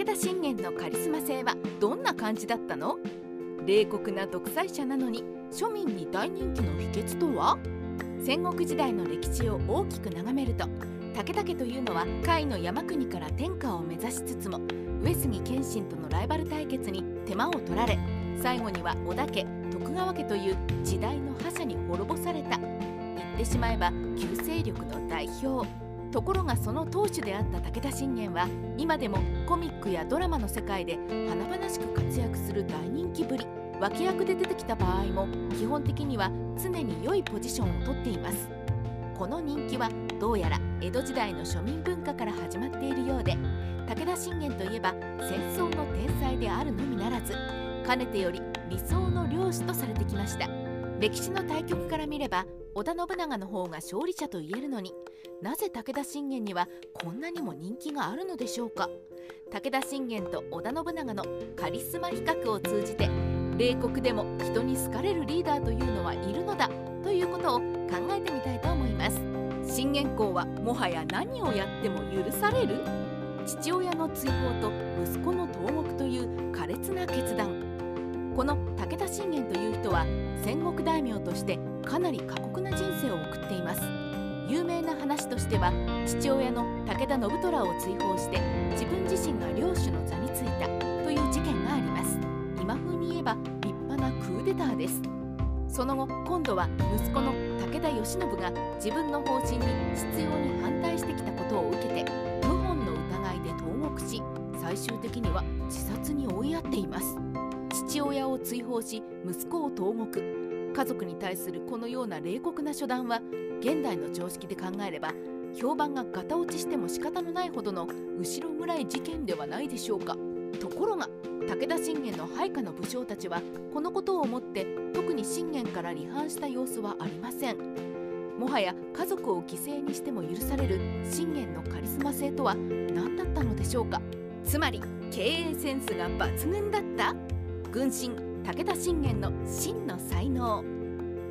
武田信玄のカリスマ性はどんな感じだったの？冷酷な独裁者なのに庶民に大人気の秘訣とは？戦国時代の歴史を大きく眺めると武田家というのは甲斐の山国から天下を目指しつつも上杉謙信とのライバル対決に手間を取られ最後には織田家徳川家という時代の覇者に滅ぼされた。言ってしまえば旧勢力の代表。ところがその当主であった武田信玄は今でもコミックやドラマの世界で華々しく活躍する大人気ぶり。脇役で出てきた場合も基本的には常に良いポジションをとっています。この人気はどうやら江戸時代の庶民文化から始まっているようで武田信玄といえば戦争の天才であるのみならずかねてより理想の領主とされてきました。歴史の対局から見れば織田信長の方が勝利者と言えるのになぜ武田信玄にはこんなにも人気があるのでしょうか。武田信玄と織田信長のカリスマ比較を通じて冷酷でも人に好かれるリーダーというのはいるのだということを考えてみたいと思います。信玄公はもはや何をやっても許される？父親の追放と息子の投獄という苛烈な決断。この武田信玄という人は戦国大名としてかなり過酷な人生を送っています。有名な話としては父親の武田信虎を追放して自分自身が領主の座についたという事件があります。今風に言えば立派なクーデターです。その後今度は息子の武田義信が自分の方針に執拗に反対してきたことを受けて謀反の疑いで投獄し最終的には自殺に追いやっています。父親を追放し息子を投獄。家族に対するこのような冷酷な初段は現代の常識で考えれば評判がガタ落ちしても仕方のないほどの後ろ暗い事件ではないでしょうか。ところが武田信玄の配下の武将たちはこのことを思って特に信玄から離反した様子はありません。もはや家族を犠牲にしても許される信玄のカリスマ性とは何だったのでしょうか。つまり経営センスが抜群だった軍神武田信玄の真の才能。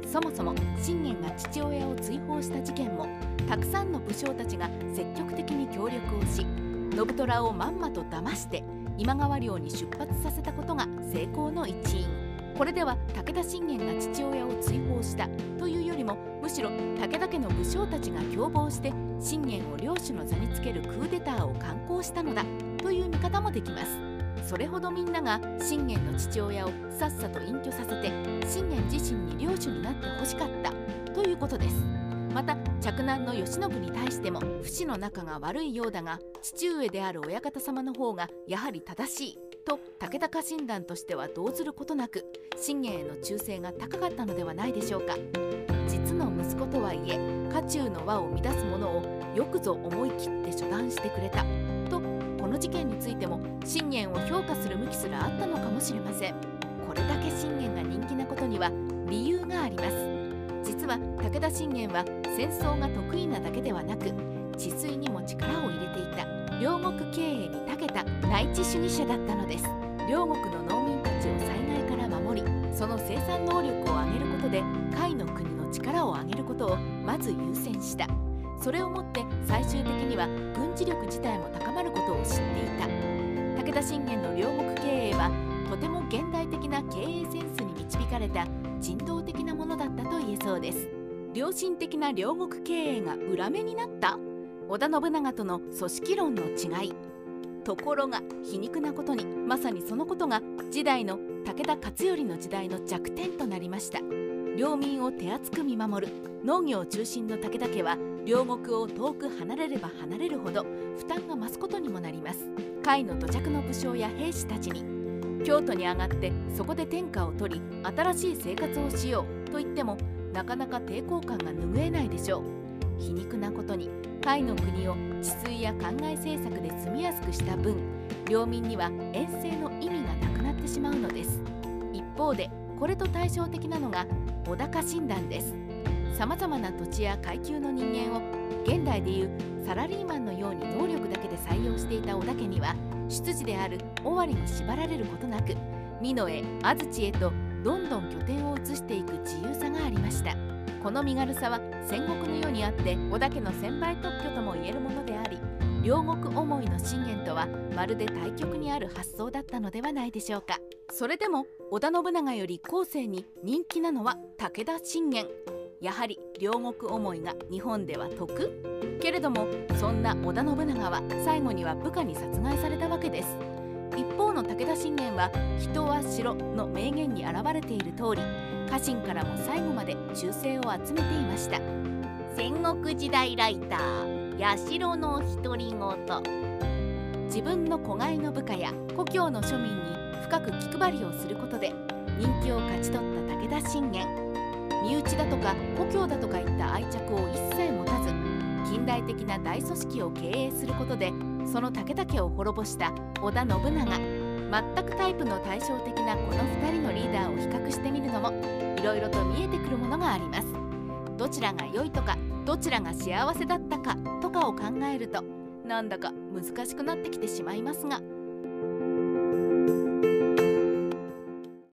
そもそも信玄が父親を追放した事件もたくさんの武将たちが積極的に協力をし信虎をまんまと騙して今川領に出発させたことが成功の一因。これでは武田信玄が父親を追放したというよりもむしろ武田家の武将たちが共謀して信玄を領主の座につけるクーデターを敢行したのだという見方もできます。それほどみんなが信玄の父親をさっさと隠居させて信玄自身に領主になってほしかった。ということです。また嫡男の慶喜に対しても不死の仲が悪いようだが父上である親方様の方がやはり正しい。と武田家臣団としては動ずることなく信玄への忠誠が高かったのではないでしょうか。実の息子とはいえ家中の輪を乱す者をよくぞ思い切って処断してくれた。とこの事件についても信玄を評価する向きすらあったのかもしれません。これだけ信玄が人気なことには理由があります。実は武田信玄は戦争が得意なだけではなく治水にも力を入れていた。両国経営に長けた内地主義者だったのです。両国の農民たちを災害から守りその生産能力を上げることで甲斐の国の力を上げることをまず優先した。それをもって最終的には軍事力自体も高まることを知っていた。武田信玄の両国経営はとても現代的な経営センスに導かれた人道的なものだったと言えそうです。良心的な両国経営が裏目になった？織田信長との組織論の違い。ところが皮肉なことにまさにそのことが時代の武田勝頼の時代の弱点となりました。領民を手厚く見守る。農業中心の武田家は両国を遠く離れれば離れるほど負担が増すことにもなります。甲の土着の武将や兵士たちに。京都に上がってそこで天下を取り新しい生活をしようと言ってもなかなか抵抗感が拭えないでしょう。皮肉なことに甲の国を治水や灌漑政策で住みやすくした分領民には遠征の意味がなくなってしまうのです。一方でこれと対照的なのが小高診断です。さまざまな土地や階級の人間を現代でいうサラリーマンのように能力だけで採用していた小田家には出自である尾張に縛られることなく美濃へ安土へとどんどん拠点を移していく自由さがありました。この身軽さは戦国の世にあって織田家の専売特許とも言えるものであり両国思いの信玄とはまるで対極にある発想だったのではないでしょうか。それでも織田信長より後世に人気なのは武田信玄。やはり両国思いが日本では得。けれどもそんな織田信長は最後には部下に殺害されたわけです。一方の武田信玄は「人は城」の名言に表れている通り家臣からも最後まで忠誠を集めていました。戦国時代ライター八代の独り言。自分の子飼いの部下や故郷の庶民に深く気配りをすることで人気を勝ち取った武田信玄。身内だとか故郷だとかいった愛着を一切持たず近代的な大組織を経営することでその武田家を滅ぼした織田信長。全くタイプの対照的なこの2人のリーダーを比較してみるのもいろいろと見えてくるものがあります。どちらが良いとかどちらが幸せだったかとかを考えるとなんだか難しくなってきてしまいますが